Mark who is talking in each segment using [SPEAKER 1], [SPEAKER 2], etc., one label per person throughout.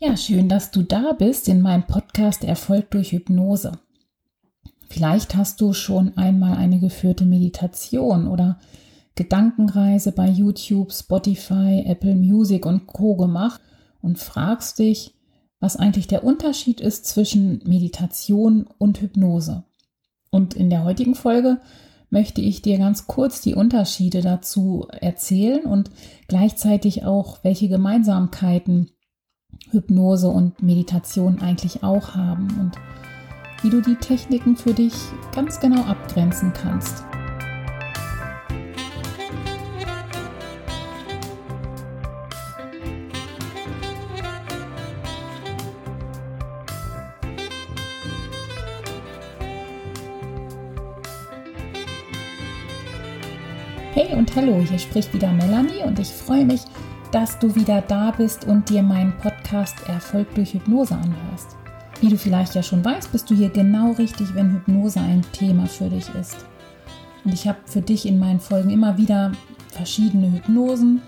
[SPEAKER 1] Ja, schön, dass du da bist in meinem Podcast Erfolg durch Hypnose. Vielleicht hast du schon einmal eine geführte Meditation oder Gedankenreise bei YouTube, Spotify, Apple Music und Co gemacht und fragst dich, was eigentlich der Unterschied ist zwischen Meditation und Hypnose. Und in der heutigen Folge möchte ich dir ganz kurz die Unterschiede dazu erzählen und gleichzeitig auch, welche Gemeinsamkeiten Hypnose und Meditation eigentlich auch haben und wie du die Techniken für dich ganz genau abgrenzen kannst. Hey und hallo, hier spricht wieder Melanie und ich freue mich, dass du wieder da bist und dir meinen Podcast Erfolg durch Hypnose anhörst. Wie du vielleicht ja schon weißt, bist du hier genau richtig, wenn Hypnose ein Thema für dich ist. Und ich habe für dich in meinen Folgen immer wieder verschiedene Hypnosen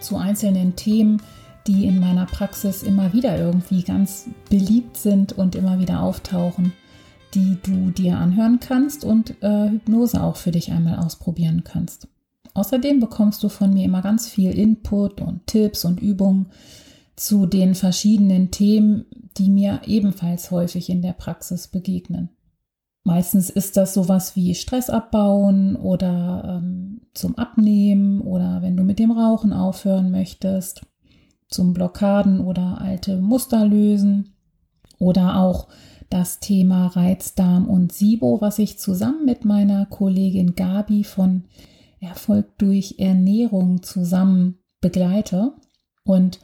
[SPEAKER 1] zu einzelnen Themen, die in meiner Praxis immer wieder irgendwie ganz beliebt sind und immer wieder auftauchen, die du dir anhören kannst und äh, Hypnose auch für dich einmal ausprobieren kannst. Außerdem bekommst du von mir immer ganz viel Input und Tipps und Übungen zu den verschiedenen Themen, die mir ebenfalls häufig in der Praxis begegnen. Meistens ist das sowas wie Stress abbauen oder ähm, zum Abnehmen oder wenn du mit dem Rauchen aufhören möchtest, zum Blockaden oder alte Muster lösen oder auch das Thema Reizdarm und SIBO, was ich zusammen mit meiner Kollegin Gabi von Erfolg durch Ernährung zusammen begleite. Und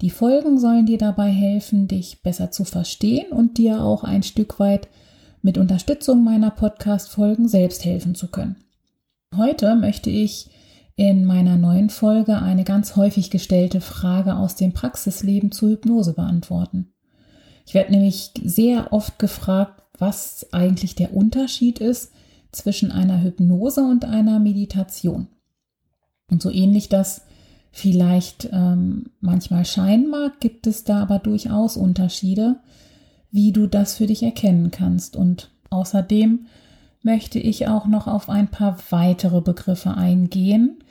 [SPEAKER 1] die Folgen sollen dir dabei helfen, dich besser zu verstehen und dir auch ein Stück weit mit Unterstützung meiner Podcast-Folgen selbst helfen zu können. Heute möchte ich in meiner neuen Folge eine ganz häufig gestellte Frage aus dem Praxisleben zur Hypnose beantworten. Ich werde nämlich sehr oft gefragt, was eigentlich der Unterschied ist zwischen einer Hypnose und einer Meditation. Und so ähnlich das vielleicht ähm, manchmal scheinen mag, gibt es da aber durchaus Unterschiede, wie du das für dich erkennen kannst. Und außerdem möchte ich auch noch auf ein paar weitere Begriffe eingehen,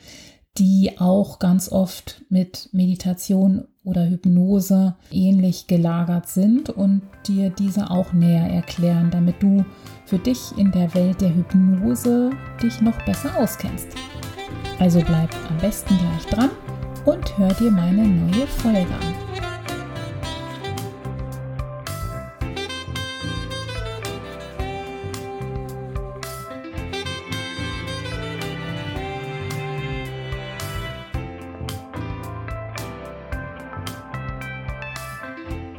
[SPEAKER 1] die auch ganz oft mit Meditation oder Hypnose ähnlich gelagert sind und dir diese auch näher erklären, damit du für dich in der Welt der Hypnose dich noch besser auskennst. Also bleib am besten gleich dran und hör dir meine neue Folge an.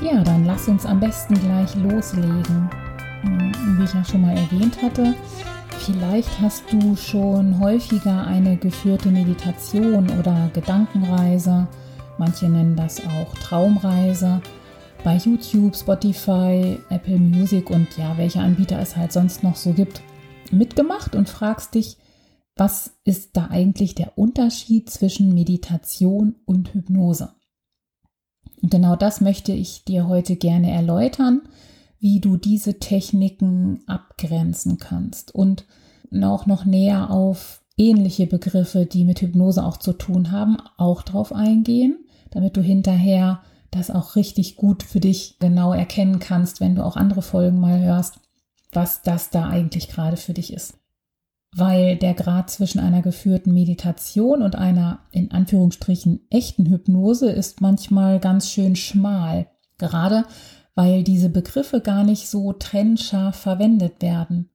[SPEAKER 1] Ja, dann lass uns am besten gleich loslegen. Hm, wie ich ja schon mal erwähnt hatte, vielleicht hast du schon häufiger eine geführte Meditation oder Gedankenreise, manche nennen das auch Traumreise, bei YouTube, Spotify, Apple Music und ja, welche Anbieter es halt sonst noch so gibt, mitgemacht und fragst dich, was ist da eigentlich der Unterschied zwischen Meditation und Hypnose? Und genau das möchte ich dir heute gerne erläutern, wie du diese Techniken abgrenzen kannst und auch noch näher auf ähnliche Begriffe, die mit Hypnose auch zu tun haben, auch drauf eingehen, damit du hinterher das auch richtig gut für dich genau erkennen kannst, wenn du auch andere Folgen mal hörst, was das da eigentlich gerade für dich ist weil der Grad zwischen einer geführten Meditation und einer in Anführungsstrichen echten Hypnose ist manchmal ganz schön schmal, gerade weil diese Begriffe gar nicht so trennscharf verwendet werden.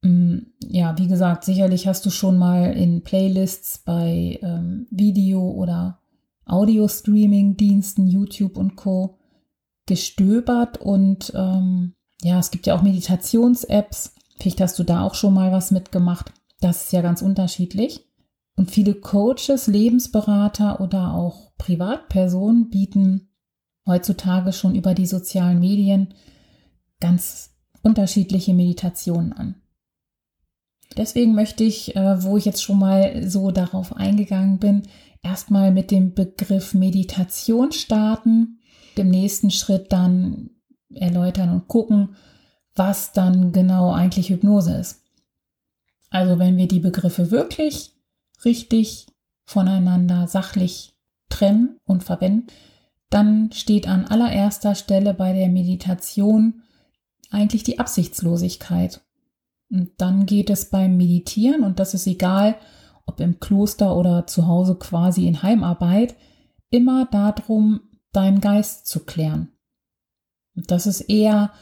[SPEAKER 1] Mm, ja, wie gesagt, sicherlich hast du schon mal in Playlists bei ähm, Video- oder Audio-Streaming-Diensten, YouTube und Co. gestöbert und ähm, ja, es gibt ja auch Meditations-Apps, Vielleicht hast du da auch schon mal was mitgemacht. Das ist ja ganz unterschiedlich. Und viele Coaches, Lebensberater oder auch Privatpersonen bieten heutzutage schon über die sozialen Medien ganz unterschiedliche Meditationen an. Deswegen möchte ich, äh, wo ich jetzt schon mal so darauf eingegangen bin, erstmal mit dem Begriff Meditation starten im nächsten Schritt dann erläutern und gucken, was dann genau eigentlich Hypnose ist. Also wenn wir die Begriffe wirklich richtig voneinander sachlich trennen und verwenden, dann steht an allererster Stelle bei der Meditation eigentlich die Absichtslosigkeit. Und dann geht es beim Meditieren, und das ist egal, ob im Kloster oder zu Hause quasi in Heimarbeit, immer darum, deinen Geist zu klären. Und das ist eher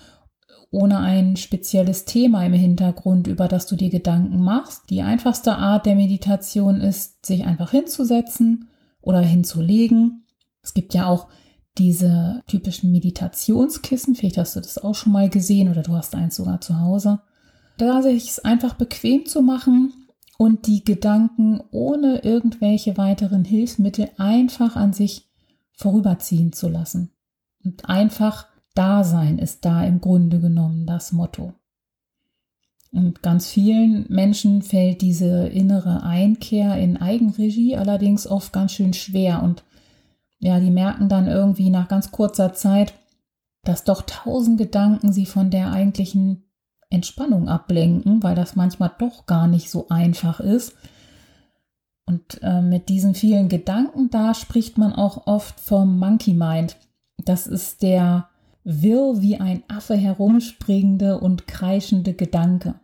[SPEAKER 1] ohne ein spezielles Thema im Hintergrund, über das du dir Gedanken machst. Die einfachste Art der Meditation ist, sich einfach hinzusetzen oder hinzulegen. Es gibt ja auch diese typischen Meditationskissen. Vielleicht hast du das auch schon mal gesehen oder du hast eins sogar zu Hause. Da sich es einfach bequem zu machen und die Gedanken ohne irgendwelche weiteren Hilfsmittel einfach an sich vorüberziehen zu lassen. Und einfach Dasein ist da im Grunde genommen das Motto. Und ganz vielen Menschen fällt diese innere Einkehr in Eigenregie allerdings oft ganz schön schwer und ja, die merken dann irgendwie nach ganz kurzer Zeit, dass doch tausend Gedanken sie von der eigentlichen Entspannung ablenken, weil das manchmal doch gar nicht so einfach ist. Und äh, mit diesen vielen Gedanken, da spricht man auch oft vom Monkey Mind. Das ist der wirr wie ein Affe herumspringende und kreischende Gedanke.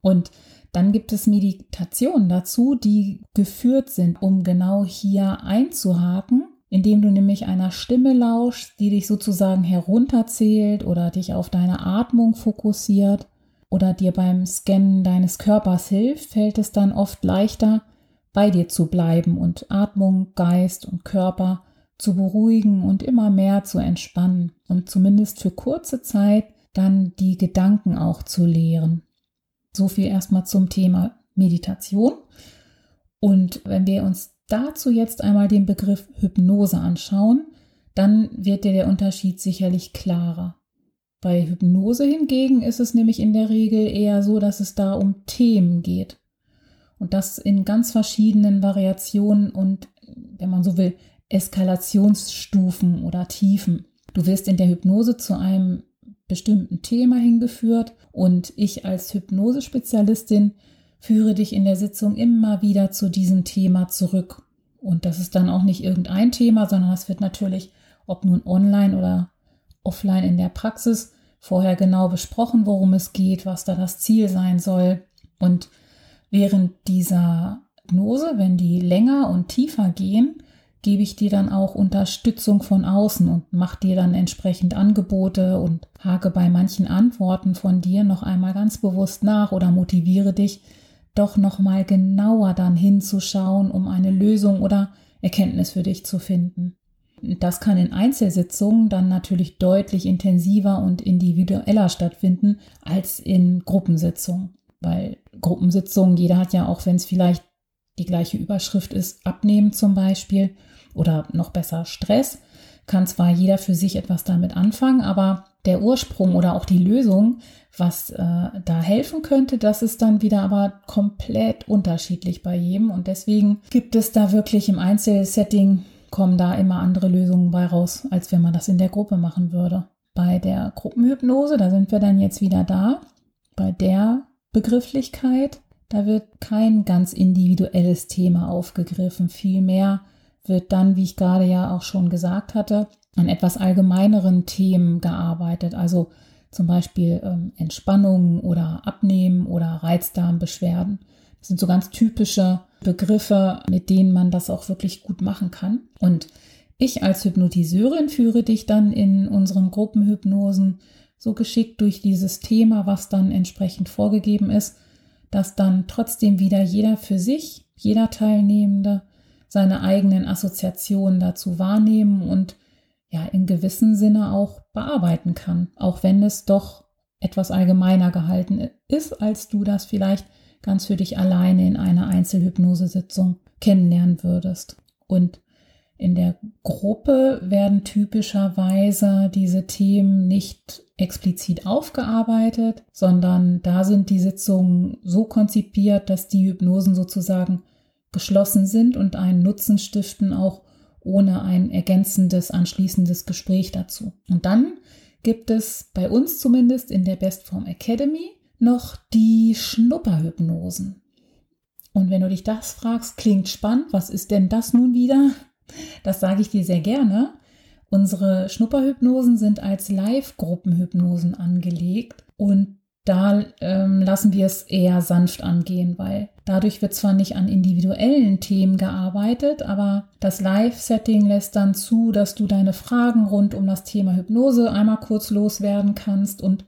[SPEAKER 1] Und dann gibt es Meditationen dazu, die geführt sind, um genau hier einzuhaken indem du nämlich einer Stimme lauschst, die dich sozusagen herunterzählt oder dich auf deine Atmung fokussiert oder dir beim Scannen deines Körpers hilft, fällt es dann oft leichter, bei dir zu bleiben und Atmung, Geist und Körper zu beruhigen und immer mehr zu entspannen und zumindest für kurze Zeit dann die Gedanken auch zu leeren. So viel erstmal zum Thema Meditation. Und wenn wir uns dazu jetzt einmal den Begriff Hypnose anschauen, dann wird dir der Unterschied sicherlich klarer. Bei Hypnose hingegen ist es nämlich in der Regel eher so, dass es da um Themen geht. Und das in ganz verschiedenen Variationen und, wenn man so will, Eskalationsstufen oder Tiefen. Du wirst in der Hypnose zu einem bestimmten Thema hingeführt und ich als Hypnosespezialistin führe dich in der Sitzung immer wieder zu diesem Thema zurück. Und das ist dann auch nicht irgendein Thema, sondern es wird natürlich, ob nun online oder offline in der Praxis, vorher genau besprochen, worum es geht, was da das Ziel sein soll. Und während dieser Hypnose, wenn die länger und tiefer gehen, gebe ich dir dann auch Unterstützung von außen und mache dir dann entsprechend Angebote und hake bei manchen Antworten von dir noch einmal ganz bewusst nach oder motiviere dich, doch noch mal genauer dann hinzuschauen, um eine Lösung oder Erkenntnis für dich zu finden. Das kann in Einzelsitzungen dann natürlich deutlich intensiver und individueller stattfinden als in Gruppensitzungen, weil Gruppensitzungen, jeder hat ja auch, wenn es vielleicht die gleiche Überschrift ist, abnehmen zum Beispiel oder noch besser Stress, kann zwar jeder für sich etwas damit anfangen, aber der Ursprung oder auch die Lösung, was äh, da helfen könnte, das ist dann wieder aber komplett unterschiedlich bei jedem. Und deswegen gibt es da wirklich im Einzelsetting, kommen da immer andere Lösungen bei raus, als wenn man das in der Gruppe machen würde. Bei der Gruppenhypnose, da sind wir dann jetzt wieder da, bei der Begrifflichkeit, da wird kein ganz individuelles Thema aufgegriffen. Vielmehr wird dann, wie ich gerade ja auch schon gesagt hatte, an etwas allgemeineren Themen gearbeitet. Also zum Beispiel ähm, Entspannung oder Abnehmen oder Reizdarmbeschwerden. Das sind so ganz typische Begriffe, mit denen man das auch wirklich gut machen kann. Und ich als Hypnotiseurin führe dich dann in unseren Gruppenhypnosen so geschickt durch dieses Thema, was dann entsprechend vorgegeben ist, dass dann trotzdem wieder jeder für sich, jeder Teilnehmende seine eigenen Assoziationen dazu wahrnehmen und ja in gewissem Sinne auch bearbeiten kann, auch wenn es doch etwas allgemeiner gehalten ist, als du das vielleicht ganz für dich alleine in einer Einzelhypnosesitzung kennenlernen würdest. Und in der Gruppe werden typischerweise diese Themen nicht explizit aufgearbeitet, sondern da sind die Sitzungen so konzipiert, dass die Hypnosen sozusagen geschlossen sind und einen Nutzen stiften, auch ohne ein ergänzendes, anschließendes Gespräch dazu. Und dann gibt es bei uns zumindest in der Bestform Academy noch die Schnupperhypnosen. Und wenn du dich das fragst, klingt spannend, was ist denn das nun wieder? Das sage ich dir sehr gerne. Unsere Schnupperhypnosen sind als Live-Gruppenhypnosen angelegt und da ähm, lassen wir es eher sanft angehen, weil dadurch wird zwar nicht an individuellen Themen gearbeitet, aber das Live-Setting lässt dann zu, dass du deine Fragen rund um das Thema Hypnose einmal kurz loswerden kannst und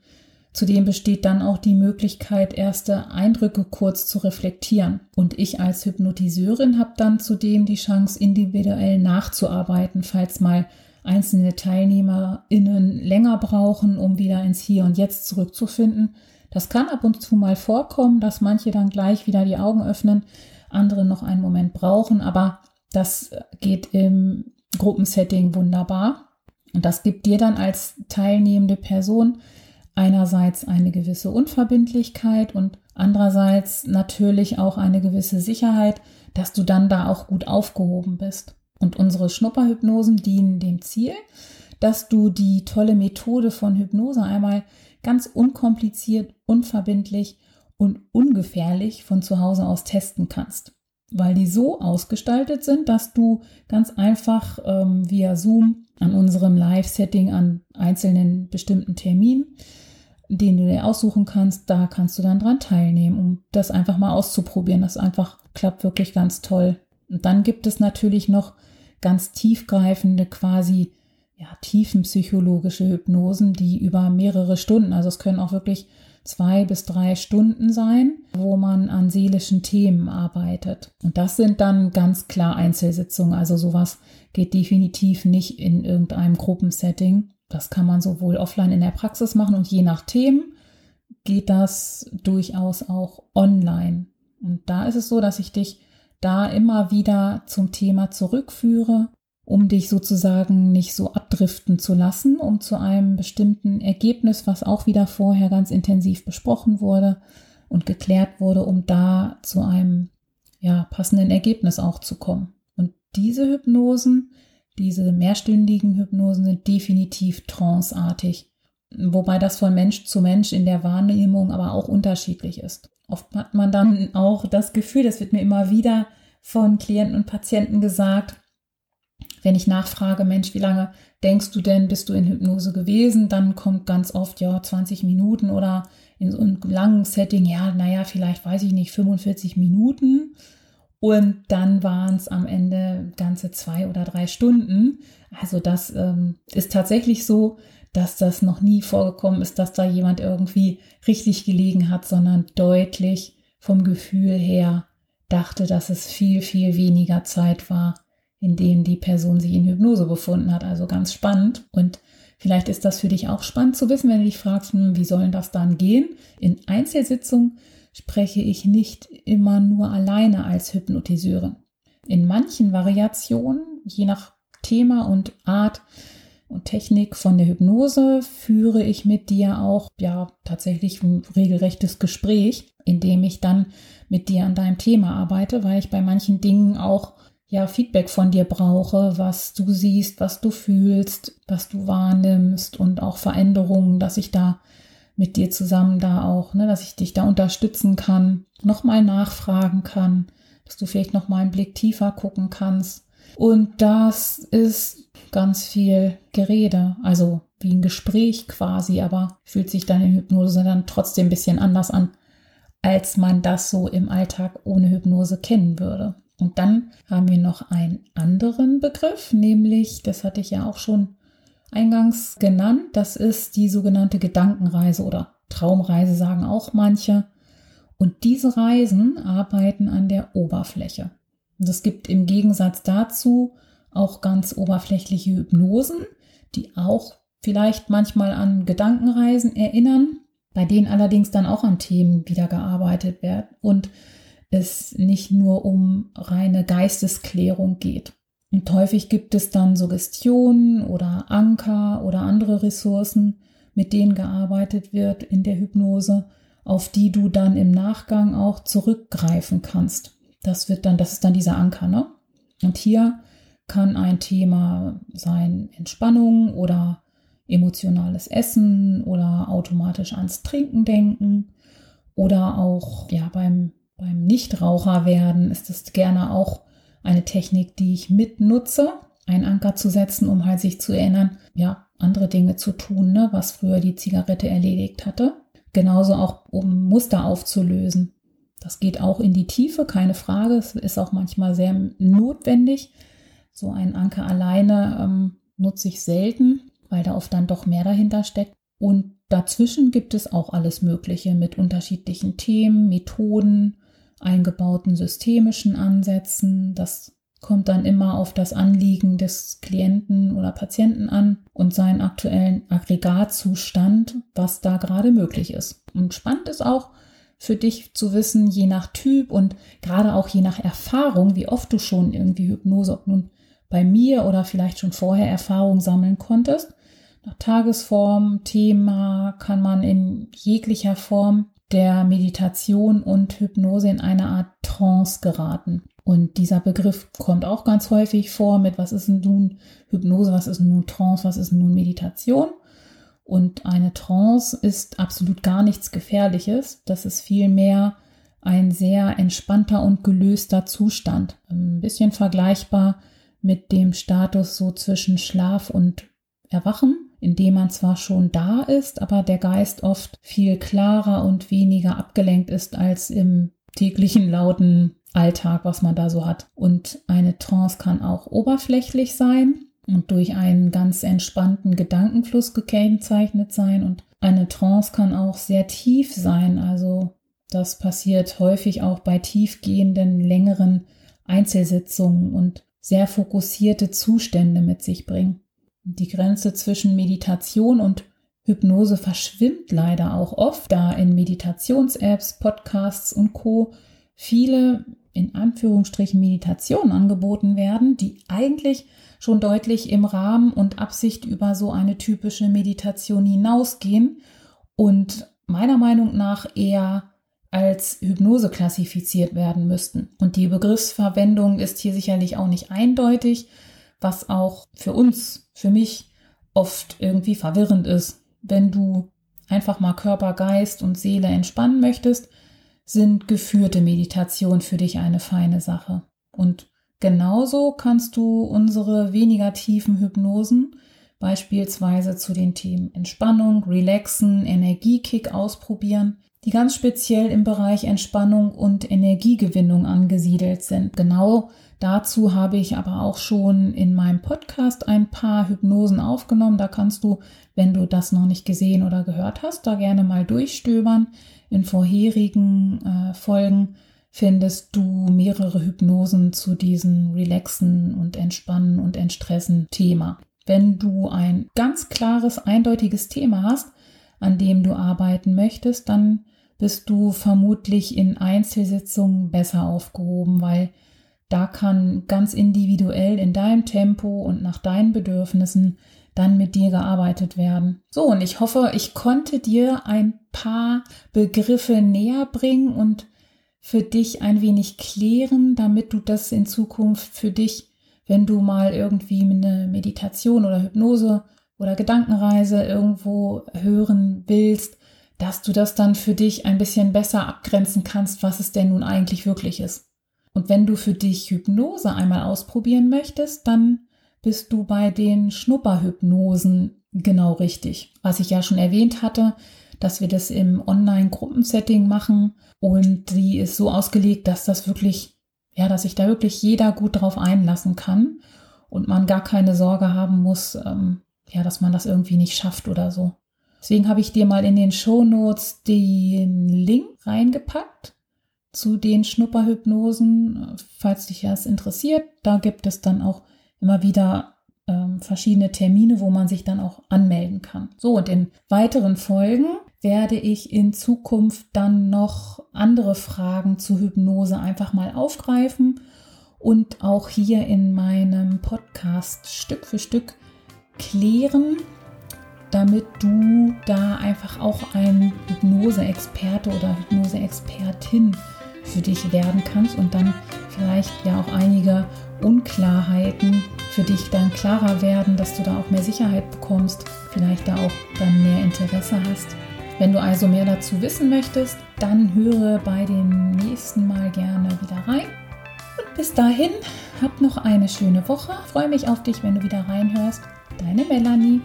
[SPEAKER 1] Zudem besteht dann auch die Möglichkeit, erste Eindrücke kurz zu reflektieren. Und ich als Hypnotiseurin habe dann zudem die Chance, individuell nachzuarbeiten, falls mal einzelne TeilnehmerInnen länger brauchen, um wieder ins Hier und Jetzt zurückzufinden. Das kann ab und zu mal vorkommen, dass manche dann gleich wieder die Augen öffnen, andere noch einen Moment brauchen, aber das geht im Gruppensetting wunderbar. Und das gibt dir dann als teilnehmende Person einerseits eine gewisse Unverbindlichkeit und andererseits natürlich auch eine gewisse Sicherheit, dass du dann da auch gut aufgehoben bist. Und unsere Schnupperhypnosen dienen dem Ziel, dass du die tolle Methode von Hypnose einmal ganz unkompliziert, unverbindlich und ungefährlich von zu Hause aus testen kannst. Weil die so ausgestaltet sind, dass du ganz einfach ähm, via Zoom an unserem Live-Setting an einzelnen bestimmten Terminen den du dir aussuchen kannst, da kannst du dann dran teilnehmen, um das einfach mal auszuprobieren. Das einfach klappt wirklich ganz toll. Und dann gibt es natürlich noch ganz tiefgreifende, quasi ja, tiefenpsychologische Hypnosen, die über mehrere Stunden, also es können auch wirklich zwei bis drei Stunden sein, wo man an seelischen Themen arbeitet. Und das sind dann ganz klar Einzelsitzungen. Also sowas geht definitiv nicht in irgendeinem Gruppensetting. Das kann man sowohl offline in der Praxis machen und je nach Themen geht das durchaus auch online. Und da ist es so, dass ich dich da immer wieder zum Thema zurückführe, um dich sozusagen nicht so abdriften zu lassen, um zu einem bestimmten Ergebnis, was auch wieder vorher ganz intensiv besprochen wurde und geklärt wurde, um da zu einem ja, passenden Ergebnis auch zu kommen. Und diese Hypnosen, diese mehrstündigen Hypnosen sind definitiv tranceartig, wobei das von Mensch zu Mensch in der Wahrnehmung aber auch unterschiedlich ist. Oft hat man dann auch das Gefühl, das wird mir immer wieder von Klienten und Patienten gesagt, wenn ich nachfrage, Mensch, wie lange denkst du denn, bist du in Hypnose gewesen? Dann kommt ganz oft, ja, 20 Minuten oder in so einem langen Setting, ja, naja, vielleicht weiß ich nicht, 45 Minuten. Und dann waren es am Ende ganze zwei oder drei Stunden. Also das ähm, ist tatsächlich so, dass das noch nie vorgekommen ist, dass da jemand irgendwie richtig gelegen hat, sondern deutlich vom Gefühl her dachte, dass es viel, viel weniger Zeit war, in denen die Person sich in Hypnose befunden hat. Also ganz spannend. Und vielleicht ist das für dich auch spannend zu wissen, wenn du dich fragst, hm, wie sollen das dann gehen? In Einzelsitzungen spreche ich nicht immer nur alleine als Hypnotiseurin. In manchen Variationen, je nach Thema und Art und Technik von der Hypnose, führe ich mit dir auch ja tatsächlich ein regelrechtes Gespräch, in dem ich dann mit dir an deinem Thema arbeite, weil ich bei manchen Dingen auch ja Feedback von dir brauche, was du siehst, was du fühlst, was du wahrnimmst und auch Veränderungen, dass ich da mit dir zusammen da auch, ne, dass ich dich da unterstützen kann, nochmal nachfragen kann, dass du vielleicht nochmal einen Blick tiefer gucken kannst. Und das ist ganz viel Gerede, also wie ein Gespräch quasi, aber fühlt sich dann in Hypnose dann trotzdem ein bisschen anders an, als man das so im Alltag ohne Hypnose kennen würde. Und dann haben wir noch einen anderen Begriff, nämlich, das hatte ich ja auch schon eingangs genannt. Das ist die sogenannte Gedankenreise oder Traumreise, sagen auch manche. Und diese Reisen arbeiten an der Oberfläche. Und es gibt im Gegensatz dazu auch ganz oberflächliche Hypnosen, die auch vielleicht manchmal an Gedankenreisen erinnern, bei denen allerdings dann auch an Themen wieder gearbeitet wird und es nicht nur um reine Geistesklärung geht. Und häufig gibt es dann Suggestionen oder Anker oder andere Ressourcen, mit denen gearbeitet wird in der Hypnose, auf die du dann im Nachgang auch zurückgreifen kannst. Das wird dann, das ist dann dieser Anker, ne? Und hier kann ein Thema sein Entspannung oder emotionales Essen oder automatisch ans Trinken denken oder auch ja beim beim Nichtraucher werden ist es gerne auch eine Technik, die ich mitnutze, einen Anker zu setzen, um halt sich zu erinnern, ja, andere Dinge zu tun, ne, was früher die Zigarette erledigt hatte. Genauso auch, um Muster aufzulösen. Das geht auch in die Tiefe, keine Frage. Es ist auch manchmal sehr notwendig. So ein Anker alleine ähm, nutze ich selten, weil da oft dann doch mehr dahinter steckt. Und dazwischen gibt es auch alles Mögliche mit unterschiedlichen Themen, Methoden, eingebauten systemischen Ansätzen. Das kommt dann immer auf das Anliegen des Klienten oder Patienten an und seinen aktuellen Aggregatzustand, was da gerade möglich ist. Und spannend ist auch für dich zu wissen, je nach Typ und gerade auch je nach Erfahrung, wie oft du schon irgendwie Hypnose, ob nun bei mir oder vielleicht schon vorher Erfahrung sammeln konntest. Nach Tagesform, Thema kann man in jeglicher Form der Meditation und Hypnose in eine Art Trance geraten. Und dieser Begriff kommt auch ganz häufig vor mit, was ist nun Hypnose, was ist nun Trance, was ist nun Meditation. Und eine Trance ist absolut gar nichts Gefährliches. Das ist vielmehr ein sehr entspannter und gelöster Zustand. Ein bisschen vergleichbar mit dem Status so zwischen Schlaf und Erwachen, in dem man zwar schon da ist, aber der Geist oft viel klarer und weniger abgelenkt ist als im täglichen lauten Alltag, was man da so hat. Und eine Trance kann auch oberflächlich sein und durch einen ganz entspannten Gedankenfluss gekennzeichnet sein. Und eine Trance kann auch sehr tief sein. Also das passiert häufig auch bei tiefgehenden, längeren Einzelsitzungen und sehr fokussierte Zustände mit sich bringen. Die Grenze zwischen Meditation und Hypnose verschwimmt leider auch oft, da in Meditations-Apps, Podcasts und Co. viele in Anführungsstrichen Meditationen angeboten werden, die eigentlich schon deutlich im Rahmen und Absicht über so eine typische Meditation hinausgehen und meiner Meinung nach eher als Hypnose klassifiziert werden müssten. Und die Begriffsverwendung ist hier sicherlich auch nicht eindeutig, was auch für uns, für mich oft irgendwie verwirrend ist. Wenn du einfach mal Körper, Geist und Seele entspannen möchtest, sind geführte Meditation für dich eine feine Sache. Und genauso kannst du unsere weniger tiefen Hypnosen beispielsweise zu den Themen Entspannung, Relaxen, Energiekick ausprobieren, die ganz speziell im Bereich Entspannung und Energiegewinnung angesiedelt sind. Genau dazu habe ich aber auch schon in meinem Podcast ein paar Hypnosen aufgenommen. Da kannst du, wenn du das noch nicht gesehen oder gehört hast, da gerne mal durchstöbern. In vorherigen äh, Folgen findest du mehrere Hypnosen zu diesem Relaxen und Entspannen und Entstressen Thema. Wenn du ein ganz klares, eindeutiges Thema hast, an dem du arbeiten möchtest, dann bist du vermutlich in Einzelsitzungen besser aufgehoben, weil da kann ganz individuell in deinem Tempo und nach deinen Bedürfnissen dann mit dir gearbeitet werden. So, und ich hoffe, ich konnte dir ein paar Begriffe näher bringen und für dich ein wenig klären, damit du das in Zukunft für dich, wenn du mal irgendwie eine Meditation oder Hypnose oder Gedankenreise irgendwo hören willst, dass du das dann für dich ein bisschen besser abgrenzen kannst, was es denn nun eigentlich wirklich ist. Und wenn du für dich Hypnose einmal ausprobieren möchtest, dann bist du bei den Schnupperhypnosen genau richtig. Was ich ja schon erwähnt hatte, dass wir das im Online-Gruppensetting machen und die ist so ausgelegt, dass das wirklich, ja, dass sich da wirklich jeder gut drauf einlassen kann und man gar keine Sorge haben muss, ähm, ja, dass man das irgendwie nicht schafft oder so. Deswegen habe ich dir mal in den Show Notes den Link reingepackt zu den Schnupperhypnosen, falls dich das interessiert. Da gibt es dann auch immer wieder ähm, verschiedene Termine, wo man sich dann auch anmelden kann. So, und in weiteren Folgen werde ich in Zukunft dann noch andere Fragen zu Hypnose einfach mal aufgreifen und auch hier in meinem Podcast Stück für Stück klären, damit du da einfach auch ein Hypnose-Experte oder Hypnose-Expertin für dich werden kannst und dann vielleicht ja auch einige Unklarheiten für dich dann klarer werden, dass du da auch mehr Sicherheit bekommst, vielleicht da auch dann mehr Interesse hast. Wenn du also mehr dazu wissen möchtest, dann höre bei dem nächsten Mal gerne wieder rein. Und bis dahin, hab noch eine schöne Woche. Freue mich auf dich, wenn du wieder reinhörst. Deine Melanie.